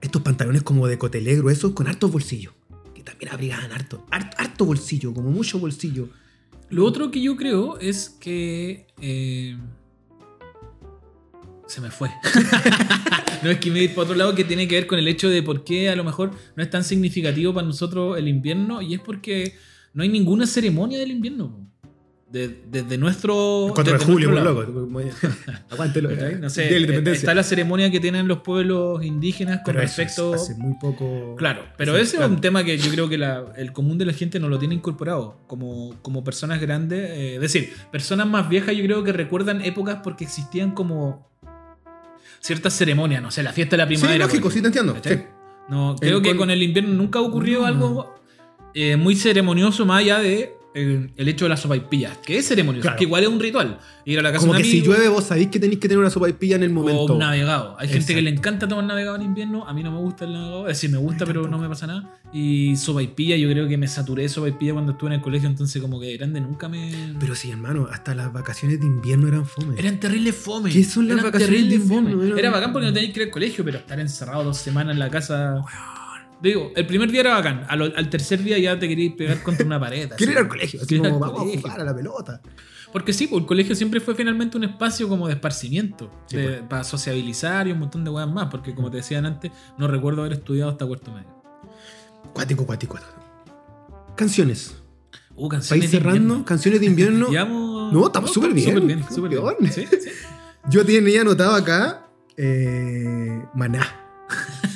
estos pantalones como de cotelé gruesos con hartos bolsillos. Que también abrigaban harto. Harto, harto bolsillo, como mucho bolsillo. Lo otro que yo creo es que. eh, se me fue. no es que me ir para otro lado que tiene que ver con el hecho de por qué a lo mejor no es tan significativo para nosotros el invierno y es porque no hay ninguna ceremonia del invierno. Po. De- Desde nuestro. El 4 de desde julio, lado. loco. Aguántelo. ¿Cachai? No sé, de eh, está la ceremonia que tienen los pueblos indígenas con Pero respecto. es hace muy poco. Claro, pero Sí, ese claro. es un tema que yo creo que la- el común de la gente no lo tiene incorporado. Como, como personas grandes, eh, es decir, personas más viejas yo creo que recuerdan épocas porque existían como ciertas ceremonias, no sé, la fiesta de la Sí, primavera. lógico, por sí te entiendo. Sí. No, creo que con- con el invierno nunca ha ocurrido No. algo eh, muy ceremonioso más allá de eh, el hecho de las sopaipillas, que es ceremonioso, Claro. que igual es un ritual. Ir a la casa Como de un que si llueve, vos sabéis que tenéis que tener una sopaipilla en el o momento. un navegado. Hay gente que le encanta tomar navegado en invierno. A mí no me gusta el navegado. Es decir, me gusta, pero no me pasa nada. Y sopaipilla, yo creo que me saturé de sopaipilla cuando estuve en el colegio. Entonces, como que de grande nunca me. Pero sí, hermano, hasta las vacaciones de invierno eran fome. Eran terribles fome. ¿Qué son las Eran vacaciones de invierno? fome. Era bacán porque no tenías que ir al colegio, pero estar encerrado dos semanas en la casa. Digo, el primer día era bacán. Al, al tercer día ya te querías pegar contra una pared. Quiero ir al colegio. Así como vamos a colegio. jugar a la pelota. Porque sí, pues el colegio siempre fue finalmente un espacio como de esparcimiento, Sí, de- pues. para sociabilizar y un montón de weas más, porque como te decían antes, no recuerdo haber estudiado hasta cuarto medio. Cuático, cuático. Canciones. Uh, canciones de cerrando, invierno. canciones de invierno. Llevamos- No, estamos súper bien, Súper bien, súper bien. Sí, sí. Yo tenía anotado acá eh, Maná.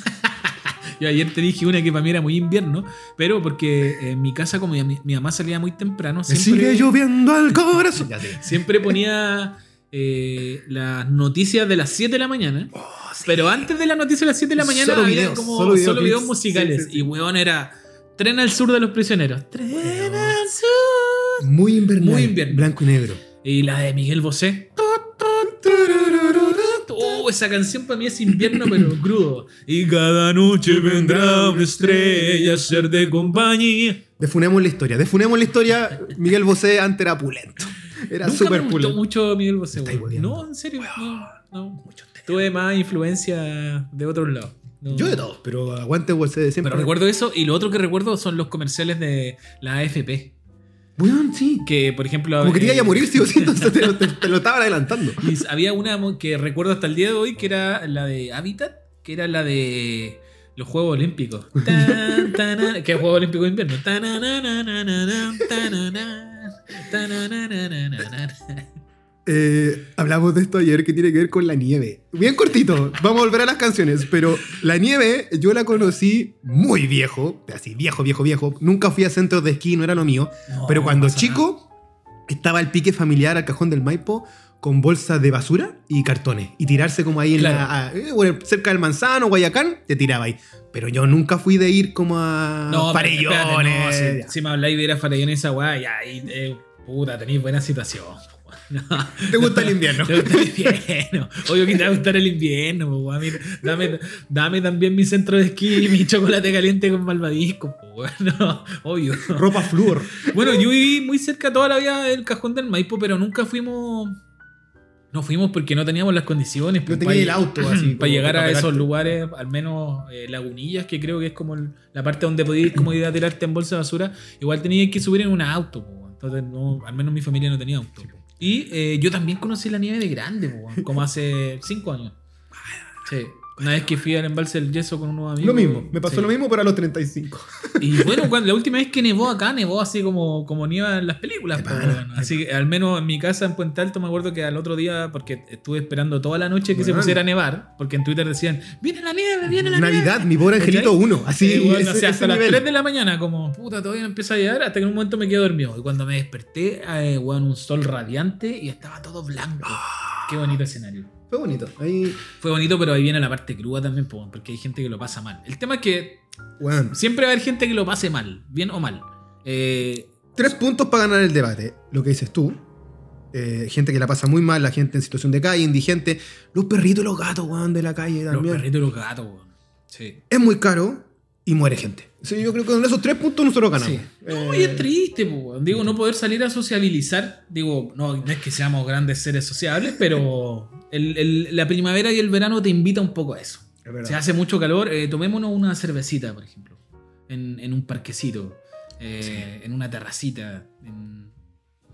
Yo ayer te dije una que para mí era muy invierno, pero porque en mi casa, como mi, mi mamá salía muy temprano, Me siempre, sigue lloviendo al corazón. Siempre ponía eh, las noticias de las 7 de la mañana. Pero antes de las noticias de las 7 de la mañana Solo había videos, como solo videos musicales. Sí, sí, sí. Y weón era Tren al sur de los prisioneros. Tren al sur. Muy invernal. Muy invierno. Blanco y negro. Y la de Miguel Bosé. Oh, esa canción para mí es invierno, pero crudo. Y cada noche vendrá una estrella a ser de compañía. Defunemos la historia. Defunemos la historia. Miguel Bosé antes era pulento. Era súper me gustó pulento. mucho Miguel Bosé. No, en serio. No, no. Tuve más influencia de otros lados. No. Yo de todos, pero aguante Bosé de siempre. Pero recuerdo eso. Y lo otro que recuerdo son los comerciales de la AFP. Sí. Que, por ejemplo. Como que te eh, iba a morir, sí o sí, entonces te, te- te lo estaban adelantando. Y había una que recuerdo hasta el día de hoy que era la de Habitat, que era la de los Juegos Olímpicos. Tan, tana- que es Juegos Olímpicos de invierno. Eh, hablamos de esto ayer que tiene que ver con la nieve. Bien cortito, vamos a volver a las canciones, pero la nieve yo la conocí muy viejo, así viejo, viejo, viejo. Nunca fui a centros de esquí, no era lo mío. No, pero cuando chico estaba el pique familiar al cajón del Maipo con bolsas de basura y cartones y tirarse como ahí en Claro. la, a- eh, cerca del Manzano, Guayacán, te tiraba ahí. Pero yo nunca fui de ir como a nada. No, pero espérate, no, farellones. si, si me habláis de ir a farellones esa ya, ahí, eh, puta, tenéis buena situación. No. ¿Te gusta el invierno? Te gusta el invierno. Obvio que te va a gustar el invierno, po, Dame, dame también mi centro de esquí y mi chocolate caliente con malvadisco, po, weón. No, obvio. Ropa flúor. Bueno, yo viví muy cerca toda la vida del cajón del Maipo, pero nunca fuimos. No fuimos porque no teníamos las condiciones. No tenía el auto así. Para llegar a esos lugares, al menos eh, Lagunillas, que creo que es como la parte donde podías como ir a tirarte en bolsa de basura, igual tenías que subir en un auto. po. Entonces, no, al menos mi familia no tenía auto. Y eh, yo también conocí la nieve de grande, como hace cinco años. Sí. Una vez que fui al embalse del yeso con unos amigos. Lo mismo, me pasó sí. lo mismo, pero a los 35. Y bueno, cuando, la última vez que nevó acá, nevó así como, como nieva en las películas. Weón. Así que al menos en mi casa en Puente Alto me acuerdo que al otro día, porque estuve esperando toda la noche que se pusiera a nevar, porque en Twitter decían, viene la nieve, viene la nieve. Navidad, mi pobre angelito ¿Cachai? 1. Así, ese- hasta las nivel. 3 de la mañana, como puta, todavía no empieza a llegar, hasta que en un momento me quedé dormido. Y cuando me desperté, eh, un sol radiante y estaba todo blanco. Qué bonito escenario. Fue bonito. Ahí, Fue bonito, pero ahí viene la parte cruda también, po, porque hay gente que lo pasa mal. El tema es que weón, siempre va a haber gente que lo pase mal, bien o mal. Eh, Tres puntos para ganar el debate. Lo que dices tú. eh, gente que la pasa muy mal, la gente en situación de calle, indigente. Los perritos y los gatos, weón, de la calle los también. perritos y los gatos, weón. Sí. Es muy caro y muere gente. Sí, yo creo que con esos tres puntos nosotros ganamos. Sí. No, Eh, y es triste, po. Digo, no poder salir a sociabilizar. Digo, no, no es que seamos grandes seres sociables, pero el- el- la primavera y el verano te invita un poco a eso. es. Si hace mucho calor, eh, tomémonos una cervecita, por ejemplo. En, en un parquecito. eh, En una terracita. en-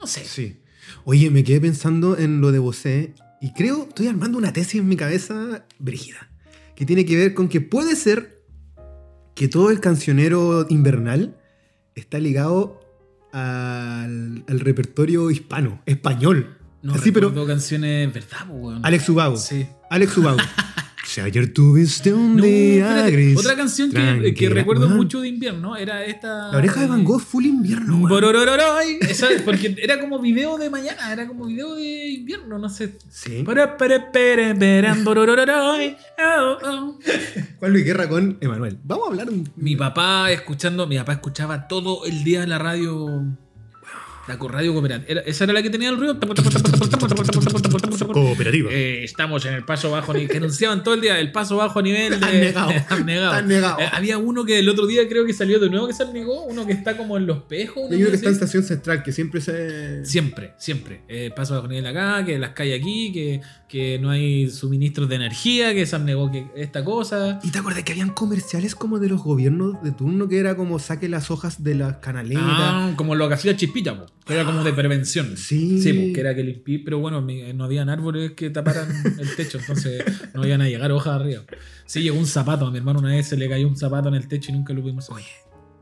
no sé. Sí. Oye, me quedé pensando en lo de Bosé y creo, estoy armando una tesis en mi cabeza brígida, que tiene que ver con que puede ser que todo el cancionero invernal está ligado al, al repertorio hispano, español. No Así, pero canciones, ¿verdad, weón? Alex Ubago. Sí. Alex Ubago. si ayer tuviste un No, día espérate, gris. Otra canción que, recuerdo mucho de invierno era esta. La oreja de Van Gogh, full invierno. Esa, porque era como video de mañana, era como video de invierno, no sé. Sí. Oh, oh. Juan Luis Guerra con Emanuel. Vamos a hablar un. Mi papá escuchando, mi papá escuchaba todo el día la radio. La radio cooperativa. Era- esa era la que tenía el ruido. Cooperativa. Eh, estamos en el paso bajo nivel. Que anunciaban todo el día el paso bajo nivel. De, Abnegado. de abnegado. Abnegado. Eh, había uno que el otro día creo que salió de nuevo que se abnegó. Uno que está como en los pejos. Hay uno que está en estación central, que siempre se. Siempre, siempre. Eh, paso bajo nivel acá, que las calles aquí, que, que no hay suministros de energía, que se abnegó que esta cosa. ¿Y te acuerdas que habían comerciales como de los gobiernos de turno que era como saque las hojas de las canaletas? Ah, como lo que hacía Chispita, po, que era como de prevención. Sí. Sí, po, que era que limpié, pero bueno, mi- no habían árboles que taparan el techo, entonces no iban a llegar hojas arriba. Sí, llegó un zapato, a mi hermano una vez se le cayó un zapato en el techo y nunca lo pudimos sacar. Oye,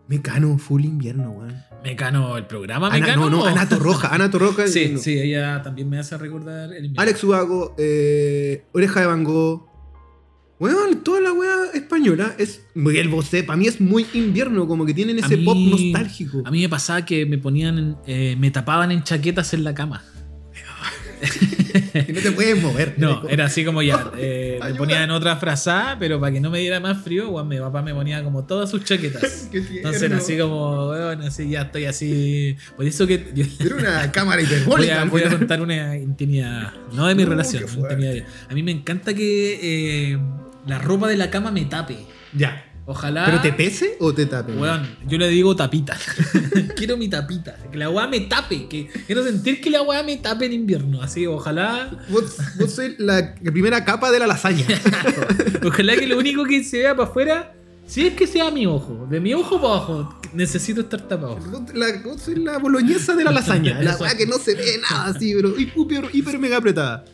Mecano, full invierno, weón. Mecano, el programa Ana- Mecano. no, no, Anato Roja, Anato Roja. Sí, sí, ella también me hace recordar el invierno. Alex Ubago, eh, Oreja de Van Gogh. Weón, toda la weá española es. Miguel Bosé, para mí es muy invierno, como que tienen A ese mí- pop nostálgico. A mí me pasaba que me ponían, eh, me tapaban en chaquetas en la cama. Que no te puedes mover. No, era así como ya. eh, me Ayuda. ponía en otra frazada, pero para que no me diera más frío, weón, mi papá me ponía como todas sus chaquetas. Entonces era así como, weón, así ya estoy así. Por eso que yo Era una cámara voy hiperbólica. a, al voy a contar una intimidad. No de mi No, relación, una intimidad. A mí me encanta que eh, la ropa de la cama me tape. Ya. Ojalá. ¿Pero te pese o te tape? Weón, yo le digo tapita. quiero mi tapita. Que la weá me tape. Que quiero sentir que la weá me tape en invierno. Así, ojalá. Vos, vos sois la, primera capa de la lasaña. Ojalá que lo único que se vea para afuera, si es que sea mi ojo. De mi ojo para abajo, necesito estar tapado. La, vos sois la boloñesa de la lasaña. La weá que no se ve nada así, pero hiper, hiper mega apretada.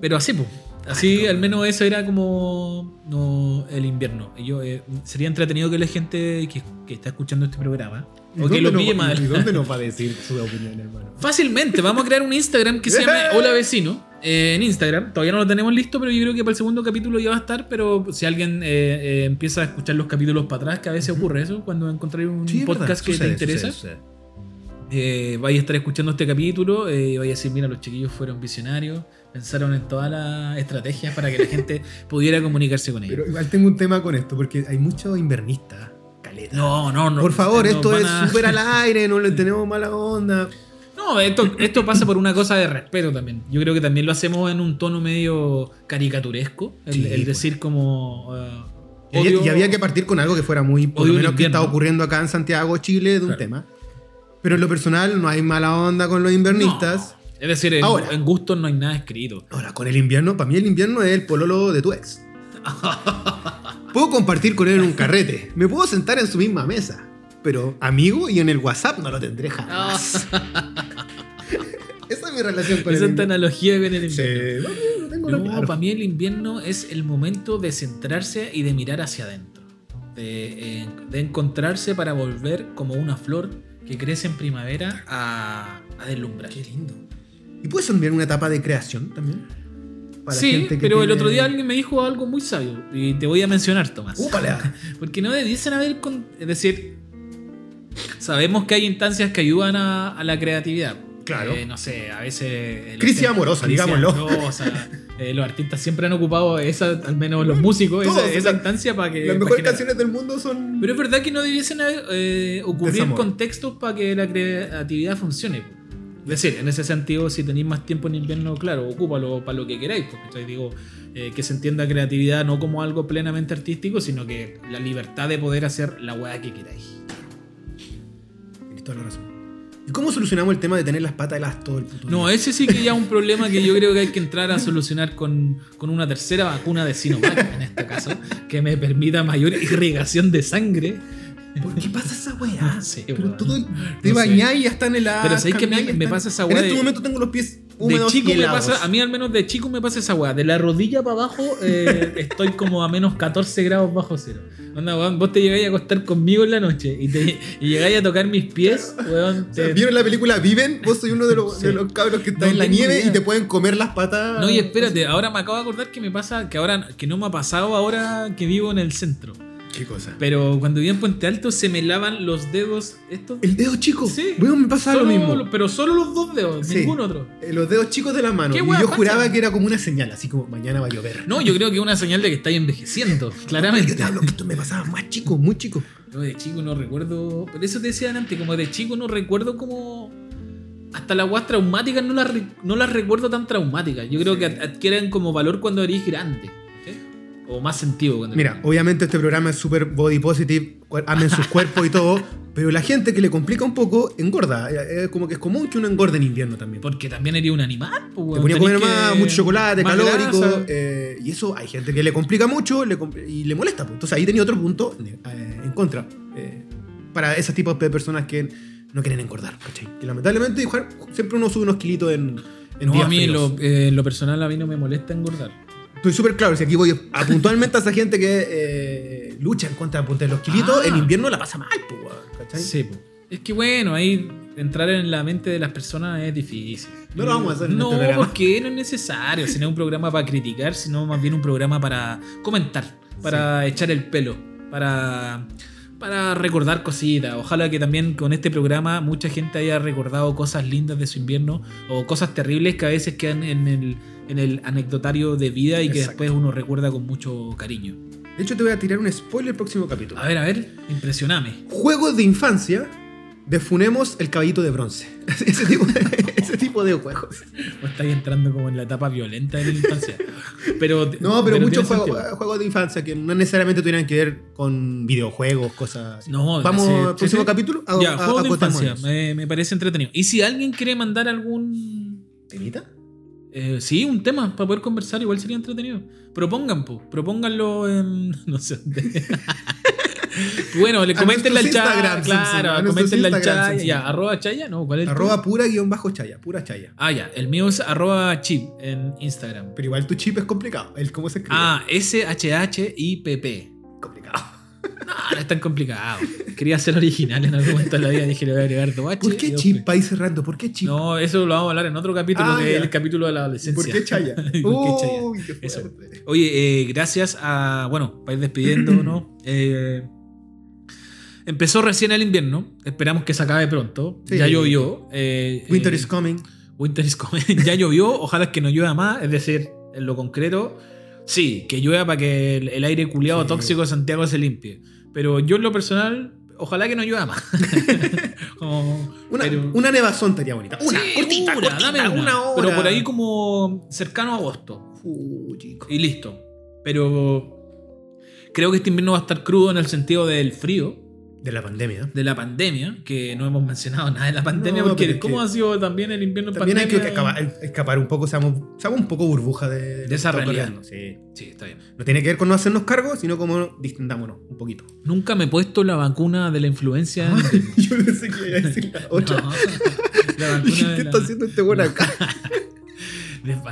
Pero así, pues. Así, al menos eso era como no, el invierno. Yo, eh, sería entretenido que la gente que, que está escuchando este programa, ¿Y o que lo pille va- mal, ¿Y dónde nos va a decir su opinión, hermano? Fácilmente, vamos a crear un Instagram que se llame Hola Vecino. eh, en Instagram, todavía no lo tenemos listo, pero yo creo que para el segundo capítulo ya va a estar. Pero si alguien eh, empieza a escuchar los capítulos para atrás, que a veces ocurre eso, cuando encontráis un Sí, podcast que sucede, te interesa, sucede, sucede. eh, vais a estar escuchando este capítulo eh, y vais a decir: Mira, los chiquillos fueron visionarios, pensaron en todas las estrategias para que la gente pudiera comunicarse con ellos. Pero igual tengo un tema con esto, porque hay muchos invernistas. Caleta. no, no, no. Por favor, no esto es a- súper al aire, no le tenemos mala onda. No, esto, esto pasa por una cosa de respeto también. Yo creo que también lo hacemos en un tono medio caricaturesco. El, Sí, el pues. decir como. eh, Y había, odio- y había que partir con algo que fuera muy, por lo menos que está ocurriendo acá en Santiago, Chile, de un Claro. tema. Pero en lo personal no hay mala onda con los invernistas. No. Es decir, en, Ahora. en gustos no hay nada escrito. Ahora, con el invierno, para mí el invierno es el pololo de tu ex. Puedo compartir con él en un carrete. Me puedo sentar en su misma mesa. Pero amigo y en el WhatsApp no lo tendré jamás. Esa es mi relación con Esa el analogía con el Sí, invierno. no, no tengo No, nada claro. para mí el invierno es el momento de centrarse y de mirar hacia adentro. De, eh, de encontrarse para volver como una flor que crece en primavera a, a deslumbrar. Qué lindo. ¿Y puede ser también una etapa de creación también? Para Sí, gente que pero el otro día alguien me dijo algo muy sabio y te voy a mencionar, Tomás. ¡Úpale! Porque no debiesen haber. con- Es decir, sabemos que hay instancias que ayudan a, a la creatividad. Claro. Eh, no sé, a veces. Crisis amorosa, crisis digámoslo. amorosa, Eh, los artistas siempre han ocupado esa, al menos los músicos, Todos, esa, instancia para que. Las para mejores generar- canciones del mundo son. Pero es verdad que no debiesen eh, ocurrir Desamor. contextos para que la creatividad funcione. Es decir, en ese sentido, si tenéis más tiempo en invierno, claro, ocúpalo para lo que queráis. Porque digo, eh, que se entienda creatividad no como algo plenamente artístico, sino que la libertad de poder hacer la weá que queráis. Tienes toda la razón. ¿Y cómo solucionamos el tema de tener las patas heladas todo el puto No, ese sí que ya es un problema que yo creo que hay que entrar a solucionar con, con una tercera vacuna de Sinovac, en este caso, que me permita mayor irrigación de sangre. ¿Por qué pasa esa weá? No sé, Pero weón. todo el- No te sé. bañás y ya están heladas. Pero ¿sabes qué me- pasa esa En weá este de- momento tengo los pies De húmedos chico y me pasa, a mí al menos de chico me pasa esa weá. De la rodilla para abajo eh, estoy como a menos 14 grados bajo cero. Onda, weón, vos te llegáis a acostar conmigo en la noche y, te, y llegáis a tocar mis pies, weón. Te- ¿Vieron la película Viven? Vos soy uno de los, Sí. de los cabros que está No en la nieve idea. y te pueden comer las patas. No, y espérate, ahora me acabo de acordar que me pasa, que ahora, que no me ha pasado ahora que vivo en el centro. ¿Qué cosa? Pero cuando vivía en Puente Alto se me lavan los dedos estos. El dedo chico. Sí. Weón, me pasa Solo lo mismo. Pero solo los dos dedos, Sí. ningún otro. Eh, Los dedos chicos de las manos. ¿Qué Y yo pasa? juraba que era como una señal, así como mañana va a llover. No, yo creo que es una señal de que estáis envejeciendo, Yo claramente. te hablo que esto me pasaba más chico, muy chico. Yo de chico no recuerdo. Por eso te decía antes, como de chico no recuerdo como. Hasta las guas traumáticas no las, no las recuerdo tan traumáticas. Yo creo Sí. que ad- adquieren como valor cuando eres grande. O más sentido cuando Mira, obviamente este programa es súper body positive, amen sus cuerpos y todo, pero la gente que le complica un poco engorda. Eh, Es como que es común que uno engorde en invierno también. Porque también eres un animal. pues, Te ponía a comer más, mucho chocolate, más calórico, eh, y eso hay gente que le complica mucho le compl- y le molesta. pues. Entonces ahí tenía otro punto eh, en contra. eh, para ese tipo de personas que no quieren engordar, ¿cachai? Que lamentablemente siempre uno sube unos kilitos en, en No, días a mí lo, eh, en lo personal a mí no me molesta engordar. Estoy súper claro, si aquí voy a puntualmente a esa gente que eh, lucha en contra de los kilitos, Ah. en invierno la pasa mal, pues, ¿cachai? Sí, po. Es que bueno, ahí entrar en la mente de las personas es difícil. No lo vamos a hacer en No, este porque no es necesario. Si no es un programa para criticar, sino más bien un programa para comentar, para echar el pelo, para, para recordar cositas. Ojalá que también con este programa mucha gente haya recordado cosas lindas de su invierno o cosas terribles que a veces quedan en el, en el anecdotario de vida y que después uno recuerda con mucho cariño. De hecho, te voy a tirar un spoiler el próximo capítulo. A ver, a ver, impresioname. Juegos de infancia, defunemos el caballito de bronce. ese, tipo, ese tipo de juegos. O estáis entrando como en la etapa violenta de la infancia. Pero, No, pero, muchos juegos, de infancia que no necesariamente tuvieran que ver con videojuegos, cosas así. No, Vamos al próximo capítulo. A- ya, a- juegos de infancia. Me, me parece entretenido. ¿Y si alguien quiere mandar algún. ¿Temita? eh, sí, un tema para poder conversar, igual sería entretenido. Propongan, po. Propónganlo en. No sé. bueno, le A comentenle al nuestros chat. Instagram, Claro, a nuestros comentenle al Instagram, chat. Simpson. Ya, arroba chaya, ¿no? ¿Cuál es Arroba tuyo? pura guion bajo chaya, pura chaya. Ah, ya. El mío es arroba chip en Instagram. Pero igual tu chip es complicado. El cómo se escribe. Ah, S-H-H-I-P-P. complicado. No, no es tan complicado. Quería ser original en algún momento de la vida. Dije, le voy a agregar dos H ¿Por qué chip? P. Para ir cerrando, ¿por qué chip? No, eso lo vamos a hablar en otro capítulo, Ah, que es el capítulo de la adolescencia. ¿Por qué chaya? ¿Por qué chaya? Uy, qué. Oye, eh, gracias a. Bueno, para ir despidiéndonos. eh, empezó recién el invierno. Esperamos que se acabe pronto. Sí. Ya llovió. eh, Winter eh, is coming. Winter is coming. ya llovió. Ojalá que no llueva más. Es decir, en lo concreto, sí, que llueva para que el, el aire culiado Sí. tóxico de Santiago se limpie. Pero yo en lo personal, ojalá que no llueva más. Como- Una, pero- una nevazón estaría bonita. Una, Sí, cortita, una, cortita, dame una. una hora. Pero por ahí como cercano a agosto. Uh, chico. Y listo. Pero creo que este invierno va a estar crudo en el sentido del frío, De la pandemia. de la pandemia, que no hemos mencionado nada de la pandemia, No, porque ¿cómo ha sido también el invierno en También hay pandemia? que escapar, escapar un poco, seamos, seamos un poco burbuja de, De esa realidad. Sí. Sí, está bien. No tiene que ver con no hacernos cargo, sino como distendámonos un poquito. Nunca me he puesto la vacuna de la influencia. Yo pensé que iba a decir la otra. No, la vacuna de ¿Qué la- está haciendo este bueno acá?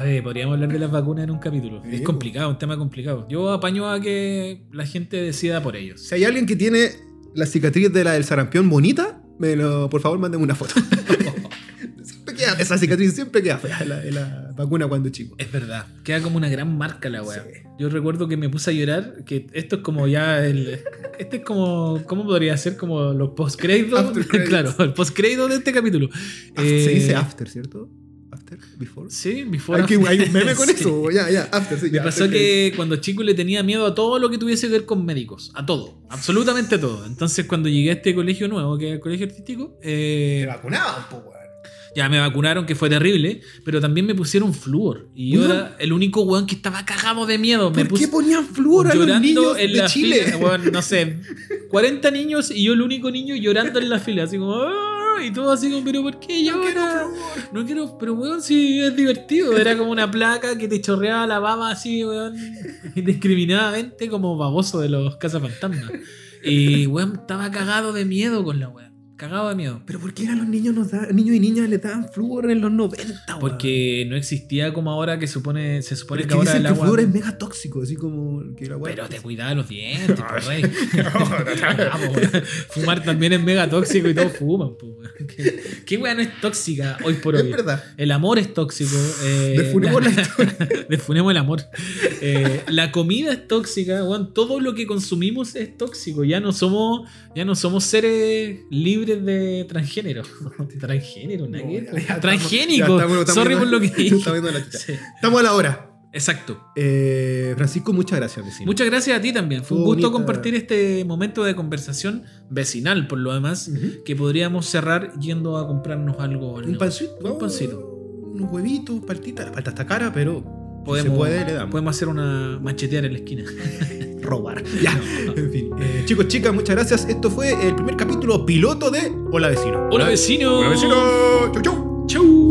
de- podríamos hablar de las vacunas en un capítulo. Sí, es po. complicado, un tema complicado. Yo apaño a que la gente decida por ellos. Si hay alguien que tiene la cicatriz de la del sarampión bonita, me lo, por favor, mándeme una foto. Siempre queda- esa cicatriz siempre queda fea en la, la vacuna cuando chico. Es verdad, queda como una gran marca la weá. Sí. Yo recuerdo que me puse a llorar, que esto es como ya el... Este es como... ¿Cómo podría ser? Como los post-créditos. Claro, el post-crédito de este capítulo. Af- Se Eh, dice after, ¿cierto? After, before. Sí, before. Hay, que, hay un meme con Sí. eso. Ya, ya, after, sí. Me pasó after que cuando chico le tenía miedo a todo lo que tuviese que ver con médicos. A todo. Absolutamente a todo. Entonces cuando llegué a este colegio nuevo, que es el colegio artístico, eh, Te vacunaban, po, weón. ya me vacunaron, que fue terrible, pero también me pusieron flúor. Y yo Weón. era el único weón que estaba cagado de miedo. Me ¿Por puse qué ponían flúor a los niños en de la Chile? fila. weón, no sé, 40 niños y yo el único niño llorando en la fila. Así como... "Ah", Y todo así como, pero ¿por qué No quiero llora? No quiero, pero weón, sí es divertido. Era como una placa que te chorreaba la baba así, weón, indiscriminadamente, como baboso de los cazafantasmas. Y weón, estaba cagado de miedo con la weón. Cagado de miedo. Pero ¿por qué a los niños, nos da, niños y niñas les daban flúor en los 90, weón? Porque no existía como ahora que supone, se supone es que ahora el que el agua. flúor es mega tóxico, así como que la weá- Pero te cuidaba los dientes, rey. Vamos, weón. Fumar también es mega tóxico y todos fuman, po, weón. ¿Qué, qué weá no es tóxica hoy por Es hoy? verdad. El amor es tóxico. eh, Defunemos la historia. Defunemos el amor. Eh, la comida es tóxica, weón. Todo lo que consumimos es tóxico. Ya no somos, ya no somos seres libres de transgénero. transgénero, nada No, ya- ya Transgénico. estamos- estamos Sorry por lo que dije. estamos viendo la chucha. Sí, Estamos a la hora. Exacto. Eh, Francisco, muchas gracias, vecino. Muchas gracias a ti también. Fue un gusto bonita. compartir este momento de conversación vecinal, por lo demás, que podríamos cerrar yendo a comprarnos algo. al Un pancito. Un pancito. Unos huevitos, paltita. La palta está cara, pero Podemos, se puede, le damos. podemos hacer una machetear en la esquina. robar. Ya, en fin. Eh, chicos, chicas, muchas gracias. Esto fue el primer capítulo piloto de Hola Vecino. Hola vecino. Hola Vecino. Chau, chau.